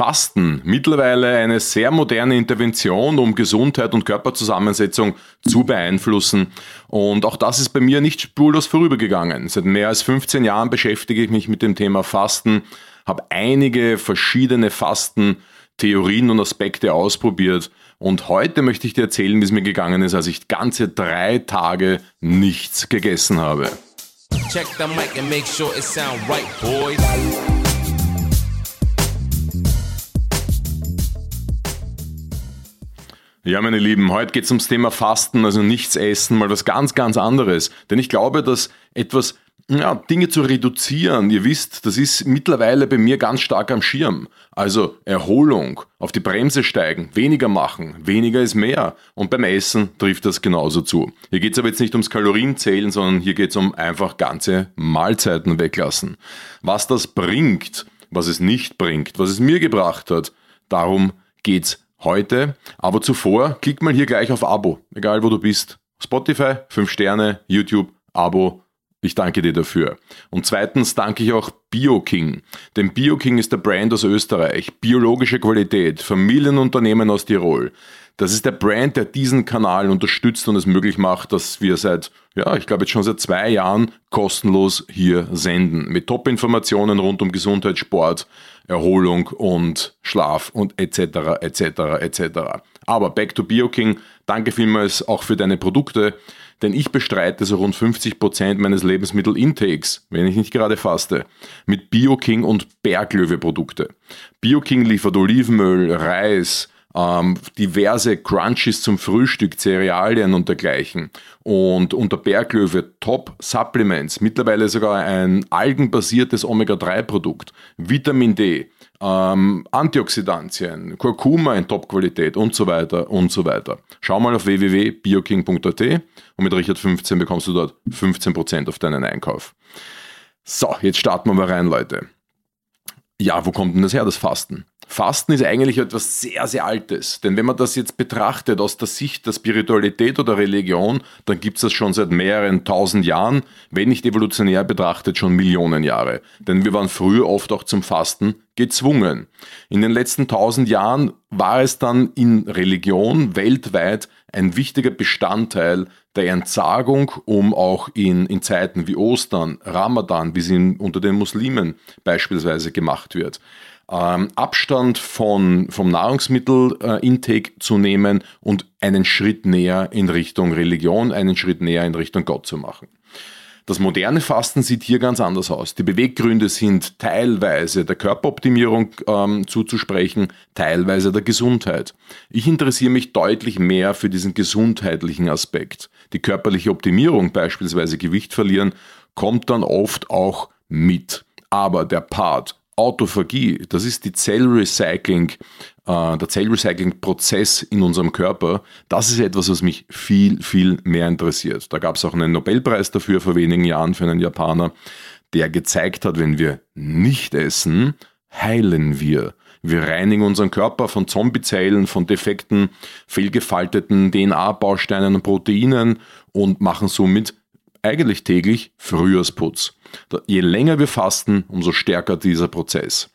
Fasten, mittlerweile eine sehr moderne Intervention, um Gesundheit und Körperzusammensetzung zu beeinflussen. Und auch das ist bei mir nicht spurlos vorübergegangen. Seit mehr als 15 Jahren beschäftige ich mich mit dem Thema Fasten, habe einige verschiedene Fastentheorien und Aspekte ausprobiert. Und heute möchte ich dir erzählen, wie es mir gegangen ist, als ich ganze drei Tage nichts gegessen habe. Check the mic and make sure it sound right, boys. Ja, meine Lieben, heute geht es ums Thema Fasten, also nichts essen, mal was ganz, ganz anderes. Denn ich glaube, dass etwas, ja, Dinge zu reduzieren, ihr wisst, das ist mittlerweile bei mir ganz stark am Schirm. Also Erholung, auf die Bremse steigen, weniger machen, weniger ist mehr. Und beim Essen trifft das genauso zu. Hier geht es aber jetzt nicht ums Kalorienzählen, sondern hier geht es um einfach ganze Mahlzeiten weglassen. Was das bringt, was es nicht bringt, was es mir gebracht hat, darum geht's heute. Aber zuvor, klick mal hier gleich auf Abo, egal wo du bist. Spotify, 5 Sterne, YouTube, Abo. Ich danke dir dafür. Und zweitens danke ich auch BioKing. Denn BioKing ist der Brand aus Österreich. Biologische Qualität. Familienunternehmen aus Tirol. Das ist der Brand, der diesen Kanal unterstützt und es möglich macht, dass wir seit, ja, ich glaube jetzt schon seit zwei Jahren kostenlos hier senden. Mit Top-Informationen rund um Gesundheit, Sport, Erholung und Schlaf und etc. etc. etc. Aber back to BioKing, danke vielmals auch für deine Produkte, denn ich bestreite so rund 50 Prozent meines Lebensmittelintakes, wenn ich nicht gerade faste, mit BioKing und Berglöwe-Produkte. BioKing liefert Olivenöl, Reis, ähm, diverse Crunchies zum Frühstück, Cerealien und dergleichen. Und unter Berglöwe Top Supplements, mittlerweile sogar ein algenbasiertes Omega-3-Produkt, Vitamin D, ähm, Antioxidantien, Kurkuma in Top-Qualität und so weiter und so weiter. Schau mal auf www.bioking.at und mit Richard 15 bekommst du dort 15% auf deinen Einkauf. So, jetzt starten wir mal rein, Leute. Ja, wo kommt denn das her, das Fasten? Fasten ist eigentlich etwas sehr, sehr Altes. Denn wenn man das jetzt betrachtet aus der Sicht der Spiritualität oder Religion, dann gibt es das schon seit mehreren tausend Jahren, wenn nicht evolutionär betrachtet schon Millionen Jahre. Denn wir waren früher oft auch zum Fasten gezwungen. In den letzten tausend Jahren war es dann in Religion weltweit ein wichtiger Bestandteil der Entsagung, um auch in, in Zeiten wie Ostern, Ramadan, wie sie unter den Muslimen beispielsweise gemacht wird, ähm, Abstand von, vom Nahrungsmittelintake zu nehmen und einen Schritt näher in Richtung Religion, einen Schritt näher in Richtung Gott zu machen. Das moderne Fasten sieht hier ganz anders aus. Die Beweggründe sind teilweise der Körperoptimierung ähm, zuzusprechen, teilweise der Gesundheit. Ich interessiere mich deutlich mehr für diesen gesundheitlichen Aspekt. Die körperliche Optimierung, beispielsweise Gewicht verlieren, kommt dann oft auch mit. Aber der Part Autophagie, das ist die Zellrecycling, der Zellrecycling-Prozess in unserem Körper. Das ist etwas, was mich viel, viel mehr interessiert. Da gab es auch einen Nobelpreis dafür vor wenigen Jahren für einen Japaner, der gezeigt hat, wenn wir nicht essen, heilen wir. Wir reinigen unseren Körper von Zombiezellen, von defekten, fehlgefalteten DNA-Bausteinen und Proteinen und machen somit eigentlich täglich Frühjahrsputz. Je länger wir fasten, umso stärker dieser Prozess.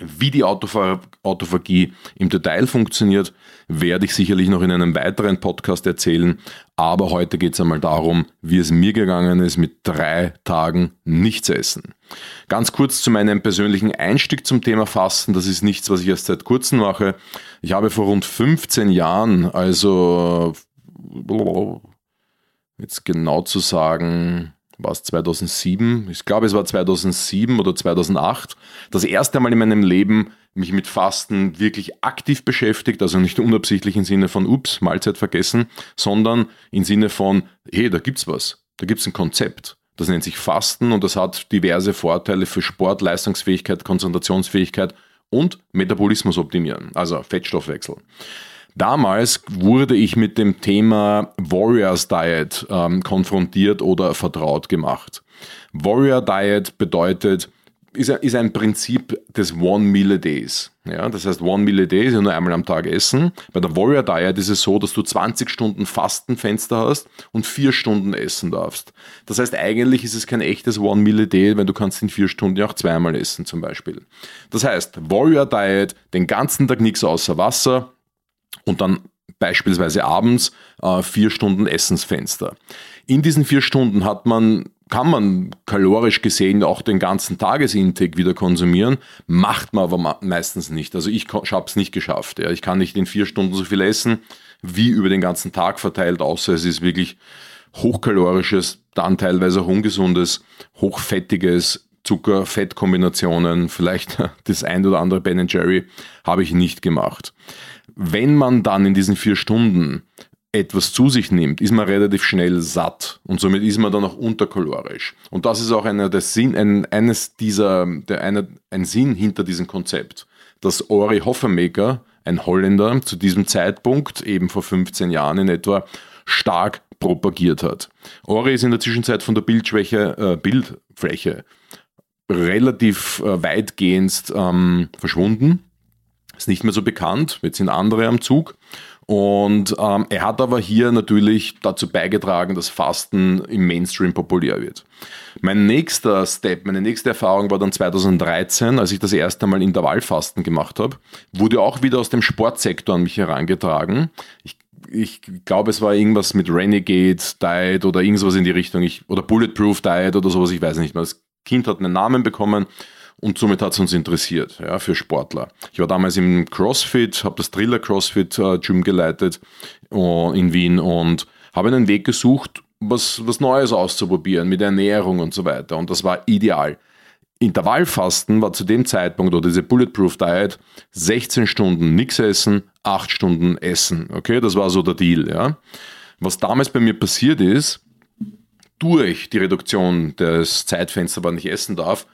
Wie die Autophagie im Detail funktioniert, werde ich sicherlich noch in einem weiteren Podcast erzählen. Aber heute geht es einmal darum, wie es mir gegangen ist mit drei Tagen nichts essen. Ganz kurz zu meinem persönlichen Einstieg zum Thema Fasten. Das ist nichts, was ich erst seit kurzem mache. Ich habe vor rund 15 Jahren, also jetzt genau zu sagen, war es 2007, ich glaube es war 2007 oder 2008, das erste Mal in meinem Leben mich mit Fasten wirklich aktiv beschäftigt, also nicht unabsichtlich im Sinne von, ups, Mahlzeit vergessen, sondern im Sinne von, hey, da gibt's was, da gibt's ein Konzept. Das nennt sich Fasten und das hat diverse Vorteile für Sport, Leistungsfähigkeit, Konzentrationsfähigkeit und Metabolismus optimieren, also Fettstoffwechsel. Damals wurde ich mit dem Thema Warriors Diet ähm, konfrontiert oder vertraut gemacht. Warrior Diet bedeutet ist, ein Prinzip des One Meal a Days. Ja, das heißt, One Meal a Day ist nur einmal am Tag essen. Bei der Warrior Diet ist es so, dass du 20 Stunden Fastenfenster hast und 4 Stunden essen darfst. Das heißt, eigentlich ist es kein echtes One Meal a Day, weil du kannst in 4 Stunden ja auch zweimal essen zum Beispiel. Das heißt, Warrior Diet, den ganzen Tag nichts außer Wasser und dann beispielsweise abends äh, vier Stunden Essensfenster. In diesen vier Stunden hat man kann man kalorisch gesehen auch den ganzen Tagesintake wieder konsumieren, macht man aber meistens nicht. Also ich habe es nicht geschafft. Ja. Ich kann nicht in vier Stunden so viel essen, wie über den ganzen Tag verteilt, außer es ist wirklich hochkalorisches, dann teilweise auch ungesundes, hochfettiges, Zucker-Fett-Kombinationen, vielleicht das ein oder andere Ben Jerry, habe ich nicht gemacht. Wenn man dann in diesen vier Stunden etwas zu sich nimmt, ist man relativ schnell satt und somit ist man dann auch unterkalorisch. Und das ist auch einer der Sinn, ein, eines dieser, der, einer, ein Sinn hinter diesem Konzept, dass Ori Hoffemaker, ein Holländer, zu diesem Zeitpunkt, eben vor 15 Jahren in etwa, stark propagiert hat. Ori ist in der Zwischenzeit von der Bildschwäche, äh, Bildfläche relativ äh, weitgehend ähm, verschwunden. Ist nicht mehr so bekannt, jetzt sind andere am Zug. Und ähm, er hat aber hier natürlich dazu beigetragen, dass Fasten im Mainstream populär wird. Mein nächster Step, meine nächste Erfahrung war dann 2013, als ich das erste Mal Intervallfasten gemacht habe. Wurde auch wieder aus dem Sportsektor an mich herangetragen. Ich ich glaube, es war irgendwas mit Renegade Diet oder irgendwas in die Richtung, ich, oder Bulletproof Diet oder sowas, ich weiß nicht mehr. Das Kind hat einen Namen bekommen und somit hat es uns interessiert, ja, für Sportler. Ich war damals im CrossFit, habe das Thriller CrossFit äh, Gym geleitet uh, in Wien und habe einen Weg gesucht, was, was Neues auszuprobieren mit Ernährung und so weiter. Und das war ideal. Intervallfasten war zu dem Zeitpunkt oder diese Bulletproof Diet 16 Stunden nichts essen, 8 Stunden essen. Okay, das war so der Deal. Ja. Was damals bei mir passiert ist, durch die Reduktion des Zeitfensters, wann ich essen darf,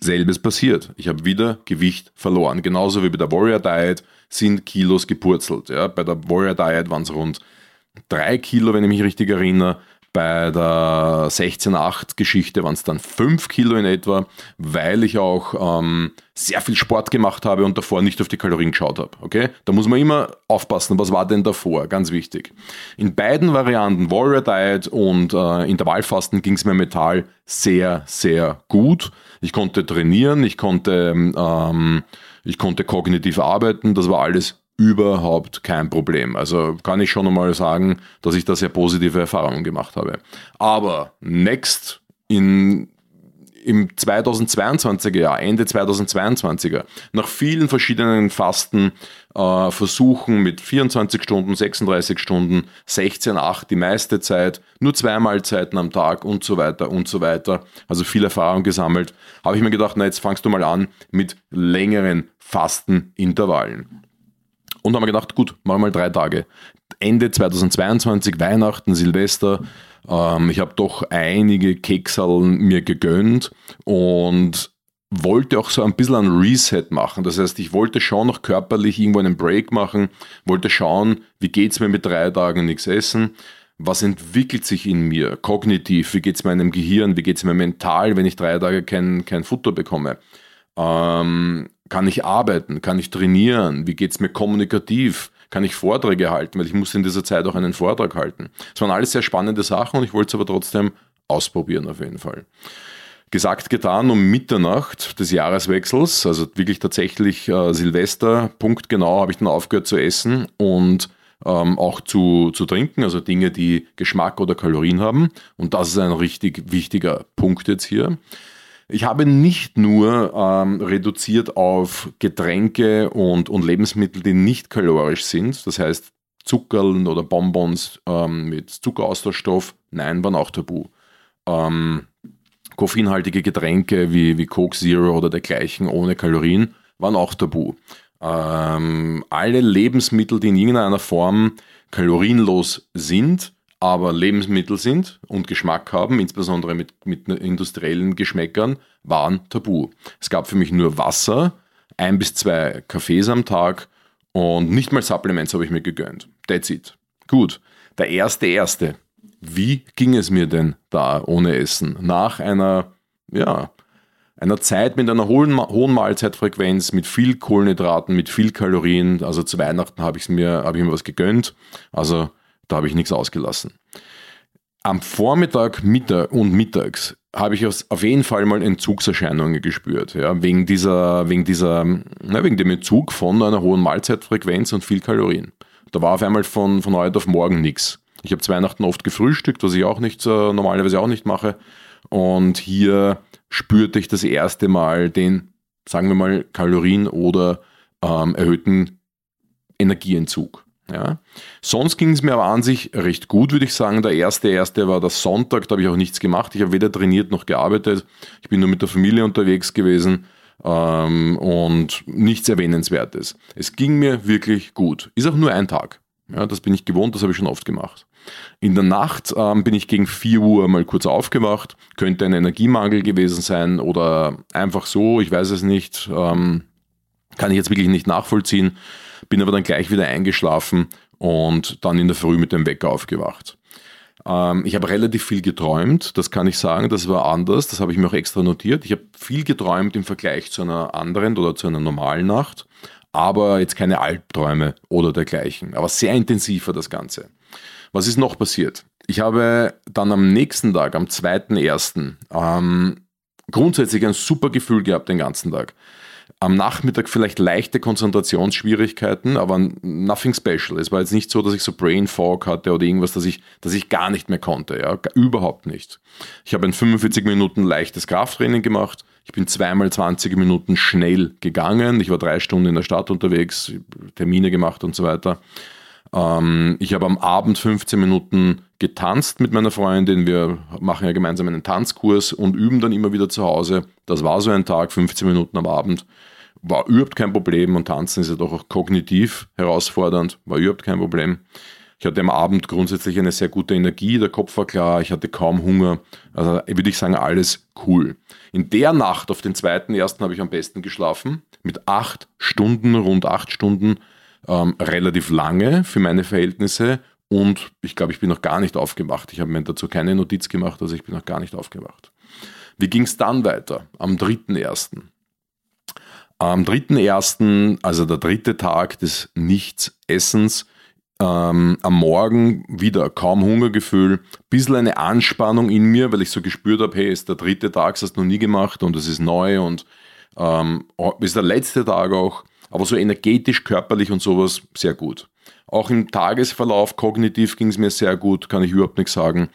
selbes passiert. Ich habe wieder Gewicht verloren. Genauso wie bei der Warrior Diet sind Kilos gepurzelt. Ja. Bei der Warrior Diet waren es rund drei Kilo, wenn ich mich richtig erinnere. Bei der 16-8-Geschichte waren es dann 5 Kilo in etwa, weil ich auch ähm, sehr viel Sport gemacht habe und davor nicht auf die Kalorien geschaut habe. Okay? Da muss man immer aufpassen, was war denn davor? Ganz wichtig. In beiden Varianten, Warrior Diet und äh, Intervallfasten, ging es mir mental sehr, sehr gut. Ich konnte trainieren, ich konnte, ähm, ich konnte kognitiv arbeiten, das war alles überhaupt kein Problem. Also kann ich schon einmal sagen, dass ich da sehr positive Erfahrungen gemacht habe. Aber next in im 2022er Jahr, Ende 2022er, nach vielen verschiedenen Fastenversuchen äh, mit 24 Stunden, 36 Stunden, 16, 8 die meiste Zeit, nur zwei Mahlzeiten am Tag und so weiter und so weiter, also viel Erfahrung gesammelt, habe ich mir gedacht, na jetzt fangst du mal an mit längeren Fastenintervallen. Und haben wir gedacht, gut, machen wir mal drei Tage. Ende 2022, Weihnachten, Silvester. Ähm, ich habe doch einige Keksalen mir gegönnt und wollte auch so ein bisschen ein Reset machen. Das heißt, ich wollte schon noch körperlich irgendwo einen Break machen, wollte schauen, wie geht es mir mit drei Tagen nichts essen. Was entwickelt sich in mir kognitiv? Wie geht es meinem Gehirn? Wie geht es mir mental, wenn ich drei Tage kein, kein Futter bekomme? Ähm, kann ich arbeiten? Kann ich trainieren? Wie geht es mir kommunikativ? Kann ich Vorträge halten? Weil ich muss in dieser Zeit auch einen Vortrag halten. Das waren alles sehr spannende Sachen und ich wollte es aber trotzdem ausprobieren auf jeden Fall. Gesagt, getan, um Mitternacht des Jahreswechsels, also wirklich tatsächlich äh, Silvester, Punkt genau, habe ich dann aufgehört zu essen und ähm, auch zu, zu trinken, also Dinge, die Geschmack oder Kalorien haben. Und das ist ein richtig wichtiger Punkt jetzt hier. Ich habe nicht nur ähm, reduziert auf Getränke und, und Lebensmittel, die nicht kalorisch sind, das heißt Zuckerl oder Bonbons ähm, mit Zuckeraustauschstoff, nein, waren auch tabu. Ähm, koffeinhaltige Getränke wie, wie Coke Zero oder dergleichen ohne Kalorien waren auch tabu. Ähm, alle Lebensmittel, die in irgendeiner Form kalorienlos sind, aber Lebensmittel sind und Geschmack haben, insbesondere mit, mit industriellen Geschmäckern, waren tabu. Es gab für mich nur Wasser, ein bis zwei Kaffees am Tag und nicht mal Supplements habe ich mir gegönnt. That's it. Gut. Der erste erste. Wie ging es mir denn da ohne Essen? Nach einer, ja, einer Zeit mit einer hohen, hohen Mahlzeitfrequenz, mit viel Kohlenhydraten, mit viel Kalorien. Also zu Weihnachten habe ich mir, habe ich mir was gegönnt. Also da habe ich nichts ausgelassen. Am Vormittag, Mittag und mittags habe ich auf jeden Fall mal Entzugserscheinungen gespürt, ja, wegen dieser, wegen dieser, na, wegen dem Entzug von einer hohen Mahlzeitfrequenz und viel Kalorien. Da war auf einmal von, von heute auf morgen nichts. Ich habe zu Weihnachten oft gefrühstückt, was ich auch nicht, äh, normalerweise auch nicht mache. Und hier spürte ich das erste Mal den, sagen wir mal, Kalorien- oder ähm, erhöhten Energieentzug. Ja. Sonst ging es mir aber an sich recht gut, würde ich sagen. Der erste, erste war der Sonntag, da habe ich auch nichts gemacht. Ich habe weder trainiert noch gearbeitet. Ich bin nur mit der Familie unterwegs gewesen ähm, und nichts Erwähnenswertes. Es ging mir wirklich gut. Ist auch nur ein Tag. Ja, das bin ich gewohnt, das habe ich schon oft gemacht. In der Nacht ähm, bin ich gegen 4 Uhr mal kurz aufgewacht. Könnte ein Energiemangel gewesen sein oder einfach so, ich weiß es nicht. Ähm, kann ich jetzt wirklich nicht nachvollziehen. Bin aber dann gleich wieder eingeschlafen und dann in der Früh mit dem Wecker aufgewacht. Ähm, ich habe relativ viel geträumt, das kann ich sagen, das war anders, das habe ich mir auch extra notiert. Ich habe viel geträumt im Vergleich zu einer anderen oder zu einer normalen Nacht, aber jetzt keine Albträume oder dergleichen, aber sehr intensiver das Ganze. Was ist noch passiert? Ich habe dann am nächsten Tag, am 2.1., ähm, grundsätzlich ein super Gefühl gehabt den ganzen Tag. Am Nachmittag vielleicht leichte Konzentrationsschwierigkeiten, aber nothing special. Es war jetzt nicht so, dass ich so Brain Fog hatte oder irgendwas, dass ich, dass ich gar nicht mehr konnte. Ja? Überhaupt nicht. Ich habe in 45 Minuten leichtes Krafttraining gemacht. Ich bin zweimal 20 Minuten schnell gegangen. Ich war drei Stunden in der Stadt unterwegs, Termine gemacht und so weiter. Ähm, ich habe am Abend 15 Minuten getanzt mit meiner Freundin. Wir machen ja gemeinsam einen Tanzkurs und üben dann immer wieder zu Hause. Das war so ein Tag, 15 Minuten am Abend. War überhaupt kein Problem und tanzen ist ja doch auch kognitiv herausfordernd. War überhaupt kein Problem. Ich hatte am Abend grundsätzlich eine sehr gute Energie, der Kopf war klar, ich hatte kaum Hunger. Also würde ich sagen, alles cool. In der Nacht auf den zweiten ersten habe ich am besten geschlafen. Mit acht Stunden, rund acht Stunden ähm, relativ lange für meine Verhältnisse und ich glaube, ich bin noch gar nicht aufgewacht. Ich habe mir dazu keine Notiz gemacht, also ich bin noch gar nicht aufgewacht. Wie ging es dann weiter? Am 3.1. Am 3.1., also der dritte Tag des Nichtsessens, ähm, am Morgen wieder kaum Hungergefühl, bisschen eine Anspannung in mir, weil ich so gespürt habe, hey, ist der dritte Tag, das hast du noch nie gemacht und es ist neu und ähm, ist der letzte Tag auch. Aber so energetisch, körperlich und sowas sehr gut. Auch im Tagesverlauf kognitiv ging es mir sehr gut, kann ich überhaupt nichts sagen.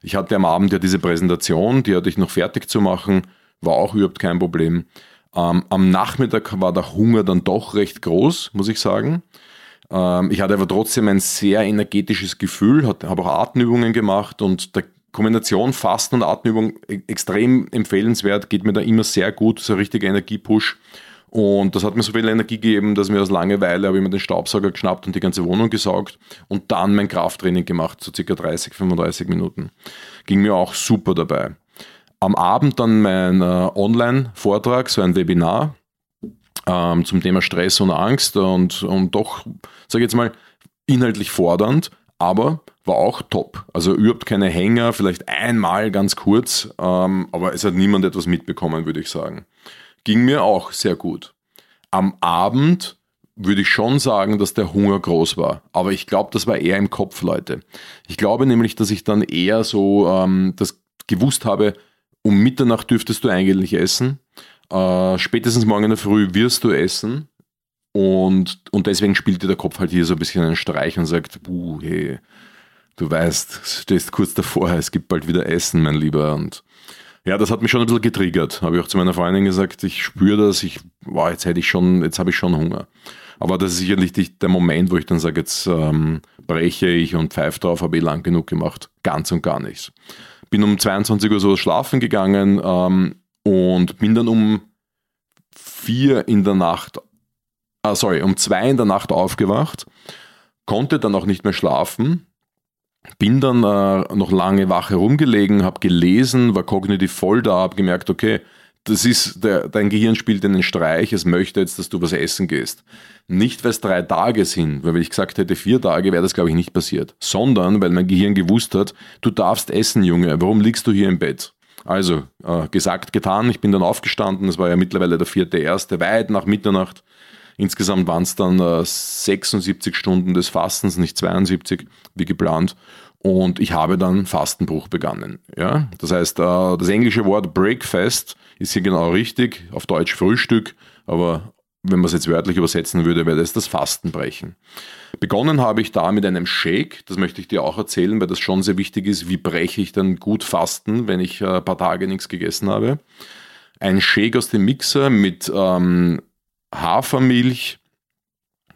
Ich hatte am Abend ja diese Präsentation, die hatte ich noch fertig zu machen, war auch überhaupt kein Problem. Ähm, am Nachmittag war der Hunger dann doch recht groß, muss ich sagen. Ähm, ich hatte aber trotzdem ein sehr energetisches Gefühl, habe auch Atemübungen gemacht und der Kombination Fasten und Atemübung e-, extrem empfehlenswert, geht mir da immer sehr gut, so ein richtiger Energiepush. Und das hat mir so viel Energie gegeben, dass mir aus Langeweile habe ich mir den Staubsauger geschnappt und die ganze Wohnung gesaugt und dann mein Krafttraining gemacht, so circa 30, 35 Minuten. Ging mir auch super dabei. Am Abend dann mein äh, Online-Vortrag, so ein Webinar ähm, zum Thema Stress und Angst und, und doch, sage ich jetzt mal, inhaltlich fordernd, aber war auch top. Also überhaupt keine Hänger, vielleicht einmal ganz kurz, ähm, aber es hat niemand etwas mitbekommen, würde ich sagen ging mir auch sehr gut. Am Abend würde ich schon sagen, dass der Hunger groß war. Aber ich glaube, das war eher im Kopf, Leute. Ich glaube nämlich, dass ich dann eher so ähm, das gewusst habe, um Mitternacht dürftest du eigentlich essen. Äh, spätestens morgen in der Früh wirst du essen. Und, und deswegen spielte der Kopf halt hier so ein bisschen einen Streich und sagt, hey, du weißt, stehst kurz davor, es gibt bald wieder Essen, mein Lieber. Und ja, das hat mich schon ein bisschen getriggert. Habe ich auch zu meiner Freundin gesagt, ich spüre das, ich, wow, jetzt hätte ich schon, jetzt habe ich schon Hunger. Aber das ist sicherlich nicht der Moment, wo ich dann sage, jetzt ähm, breche ich und pfeife drauf, habe ich lang genug gemacht. Ganz und gar nichts. Bin um 22 Uhr so schlafen gegangen ähm, und bin dann um vier in der Nacht, ah, sorry, um zwei in der Nacht aufgewacht, konnte dann auch nicht mehr schlafen, bin dann äh, noch lange wach herumgelegen, habe gelesen, war kognitiv voll da, habe gemerkt, okay, das ist, der, dein Gehirn spielt einen Streich, es möchte jetzt, dass du was essen gehst. Nicht, weil es drei Tage sind, weil wenn ich gesagt hätte, vier Tage, wäre das, glaube ich, nicht passiert, sondern weil mein Gehirn gewusst hat, du darfst essen, Junge, warum liegst du hier im Bett? Also, äh, gesagt, getan, ich bin dann aufgestanden, es war ja mittlerweile der vierte erste, weit nach Mitternacht. Insgesamt waren es dann äh, 76 Stunden des Fastens, nicht 72, wie geplant. Und ich habe dann Fastenbruch begonnen. Ja? Das heißt, äh, das englische Wort Breakfast ist hier genau richtig, auf Deutsch Frühstück, aber wenn man es jetzt wörtlich übersetzen würde, wäre das das Fastenbrechen. Begonnen habe ich da mit einem Shake, das möchte ich dir auch erzählen, weil das schon sehr wichtig ist, wie breche ich dann gut Fasten, wenn ich äh, ein paar Tage nichts gegessen habe. Ein Shake aus dem Mixer mit ähm, Hafermilch,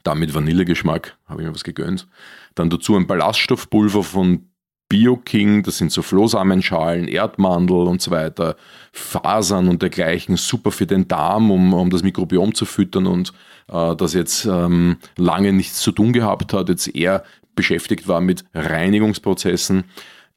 dann mit Vanillegeschmack, habe ich mir was gegönnt. Dann dazu ein Ballaststoffpulver von BioKing, das sind so Flohsamenschalen, Erdmandel und so weiter, Fasern und dergleichen, super für den Darm, um, um das Mikrobiom zu füttern und äh, das jetzt ähm, lange nichts zu tun gehabt hat, jetzt eher beschäftigt war mit Reinigungsprozessen.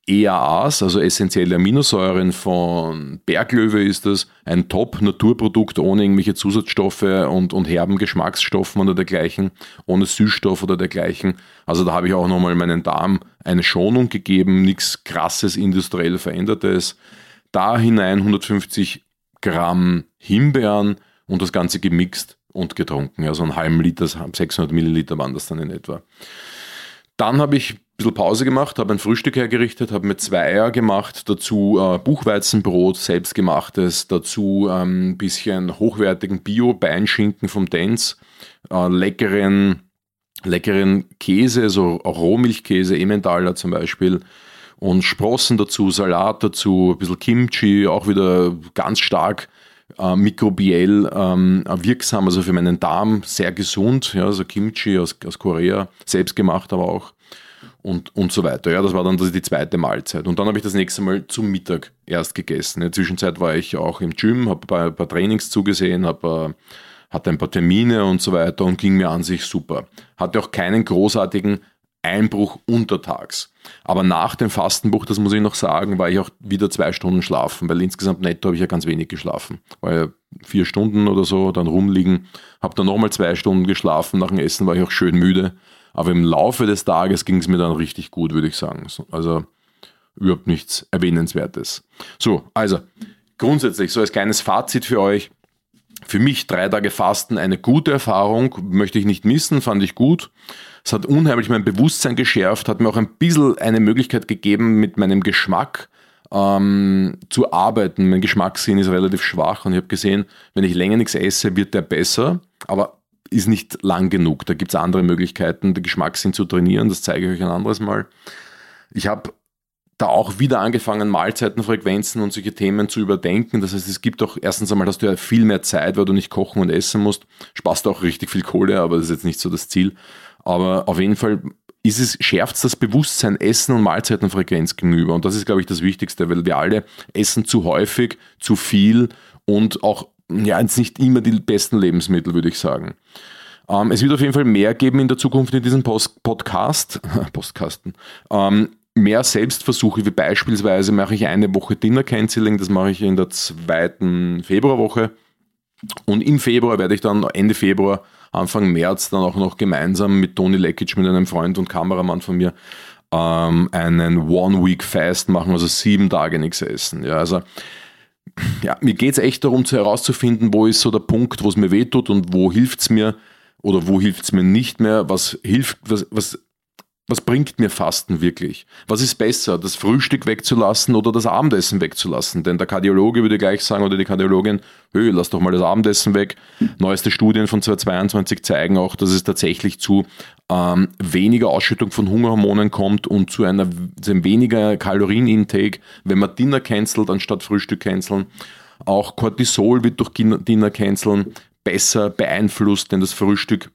EAAs, also essentielle Aminosäuren von Berglöwe ist das, ein Top-Naturprodukt ohne irgendwelche Zusatzstoffe und, und herben Geschmacksstoffen oder dergleichen, ohne Süßstoff oder dergleichen. Also da habe ich auch nochmal meinen Darm eine Schonung gegeben, nichts krasses industriell verändertes. Da hinein 150 Gramm Himbeeren und das Ganze gemixt und getrunken. Also einen halben Liter, 600 Milliliter waren das dann in etwa. Dann habe ich bisschen Pause gemacht, habe ein Frühstück hergerichtet, habe mir zwei Eier gemacht, dazu äh, Buchweizenbrot, selbstgemachtes, dazu ein ähm, bisschen hochwertigen Bio-Beinschinken vom Dance, äh, leckeren, leckeren Käse, so Rohmilchkäse, Emmentaler zum Beispiel und Sprossen dazu, Salat dazu, ein bisschen Kimchi, auch wieder ganz stark äh, mikrobiell ähm, wirksam, also für meinen Darm sehr gesund, ja, also Kimchi aus, aus Korea, selbstgemacht aber auch und, und so weiter. Ja, das war dann die zweite Mahlzeit. Und dann habe ich das nächste Mal zum Mittag erst gegessen. In der Zwischenzeit war ich auch im Gym, habe ein, ein paar Trainings zugesehen, hab, äh, hatte ein paar Termine und so weiter und ging mir an sich super. Hatte auch keinen großartigen Einbruch untertags. Aber nach dem Fastenbuch, das muss ich noch sagen, war ich auch wieder zwei Stunden schlafen, weil insgesamt netto habe ich ja ganz wenig geschlafen. War ja vier Stunden oder so, dann rumliegen, habe dann nochmal zwei Stunden geschlafen, nach dem Essen war ich auch schön müde aber im Laufe des Tages ging es mir dann richtig gut, würde ich sagen. Also überhaupt nichts Erwähnenswertes. So, also grundsätzlich so als kleines Fazit für euch. Für mich drei Tage Fasten eine gute Erfahrung, möchte ich nicht missen, fand ich gut. Es hat unheimlich mein Bewusstsein geschärft, hat mir auch ein bisschen eine Möglichkeit gegeben, mit meinem Geschmack ähm, zu arbeiten. Mein Geschmackssinn ist relativ schwach und ich habe gesehen, wenn ich länger nichts esse, wird der besser. Aber ist nicht lang genug. Da gibt es andere Möglichkeiten, den Geschmackssinn zu trainieren. Das zeige ich euch ein anderes Mal. Ich habe da auch wieder angefangen, Mahlzeitenfrequenzen und solche Themen zu überdenken. Das heißt, es gibt auch erstens einmal, dass du ja viel mehr Zeit, weil du nicht kochen und essen musst. Sparst auch richtig viel Kohle, aber das ist jetzt nicht so das Ziel. Aber auf jeden Fall ist es, schärft es das Bewusstsein Essen und Mahlzeitenfrequenz gegenüber. Und das ist, glaube ich, das Wichtigste, weil wir alle essen zu häufig, zu viel und auch ja, jetzt nicht immer die besten Lebensmittel, würde ich sagen. Ähm, es wird auf jeden Fall mehr geben in der Zukunft in diesem Post Podcast, Postkasten. Mehr Selbstversuche, wie beispielsweise mache ich eine Woche Dinner Canceling, das mache ich in der zweiten Februarwoche. Und im Februar werde ich dann Ende Februar, Anfang März dann auch noch gemeinsam mit Toni Lekic, mit einem Freund und Kameramann von mir, ähm, einen One-Week-Fast machen, also sieben Tage nichts essen. Ja, also ja, mir geht es echt darum, herauszufinden, wo ist so der Punkt, wo es mir wehtut und wo hilft es mir oder wo hilft es mir nicht mehr, was hilft, was, was, was bringt mir Fasten wirklich? Was ist besser, das Frühstück wegzulassen oder das Abendessen wegzulassen? Denn der Kardiologe würde gleich sagen oder die Kardiologin, hey, lass doch mal das Abendessen weg. Neueste Studien von 2022 zeigen auch, dass es tatsächlich zu ähm, weniger Ausschüttung von Hungerhormonen kommt und zu einer zu einem weniger Kalorienintake, wenn man Dinner cancelt anstatt Frühstück canceln. Auch Cortisol wird durch Dinner canceln besser beeinflusst, denn das Frühstück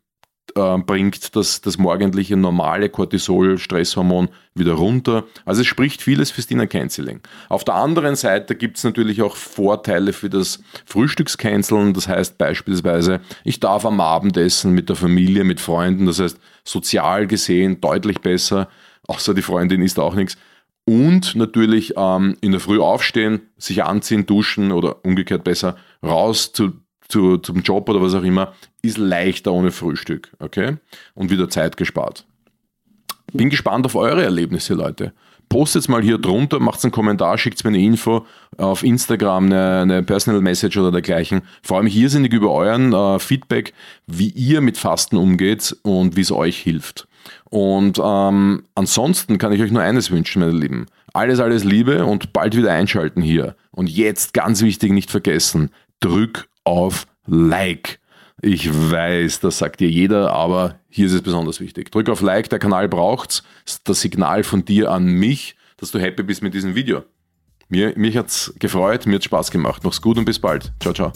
äh, bringt das, das morgendliche normale Cortisol-Stresshormon wieder runter. Also es spricht vieles fürs Dinner Canceling. Auf der anderen Seite gibt es natürlich auch Vorteile für das Frühstückscanceln. Das heißt beispielsweise, ich darf am Abendessen mit der Familie, mit Freunden, das heißt sozial gesehen deutlich besser, außer die Freundin isst auch nichts. Und natürlich ähm, in der Früh aufstehen, sich anziehen, duschen oder umgekehrt besser raus zu zu, zum Job oder was auch immer, ist leichter ohne Frühstück. Okay? Und wieder Zeit gespart. Bin gespannt auf eure Erlebnisse, Leute. postet mal hier drunter, macht einen Kommentar, schickt mir eine Info auf Instagram, eine, eine Personal Message oder dergleichen. Freue mich irrsinnig über euren äh, Feedback, wie ihr mit Fasten umgeht und wie es euch hilft. Und ähm, ansonsten kann ich euch nur eines wünschen, meine Lieben. Alles, alles Liebe und bald wieder einschalten hier. Und jetzt ganz wichtig, nicht vergessen, drück auf Like. Ich weiß, das sagt dir jeder, aber hier ist es besonders wichtig. Drück auf Like, der Kanal braucht's. Das Signal von dir an mich, dass du happy bist mit diesem Video. Mir, mich hat's gefreut, mir hat's Spaß gemacht. Mach's gut und bis bald. Ciao, ciao.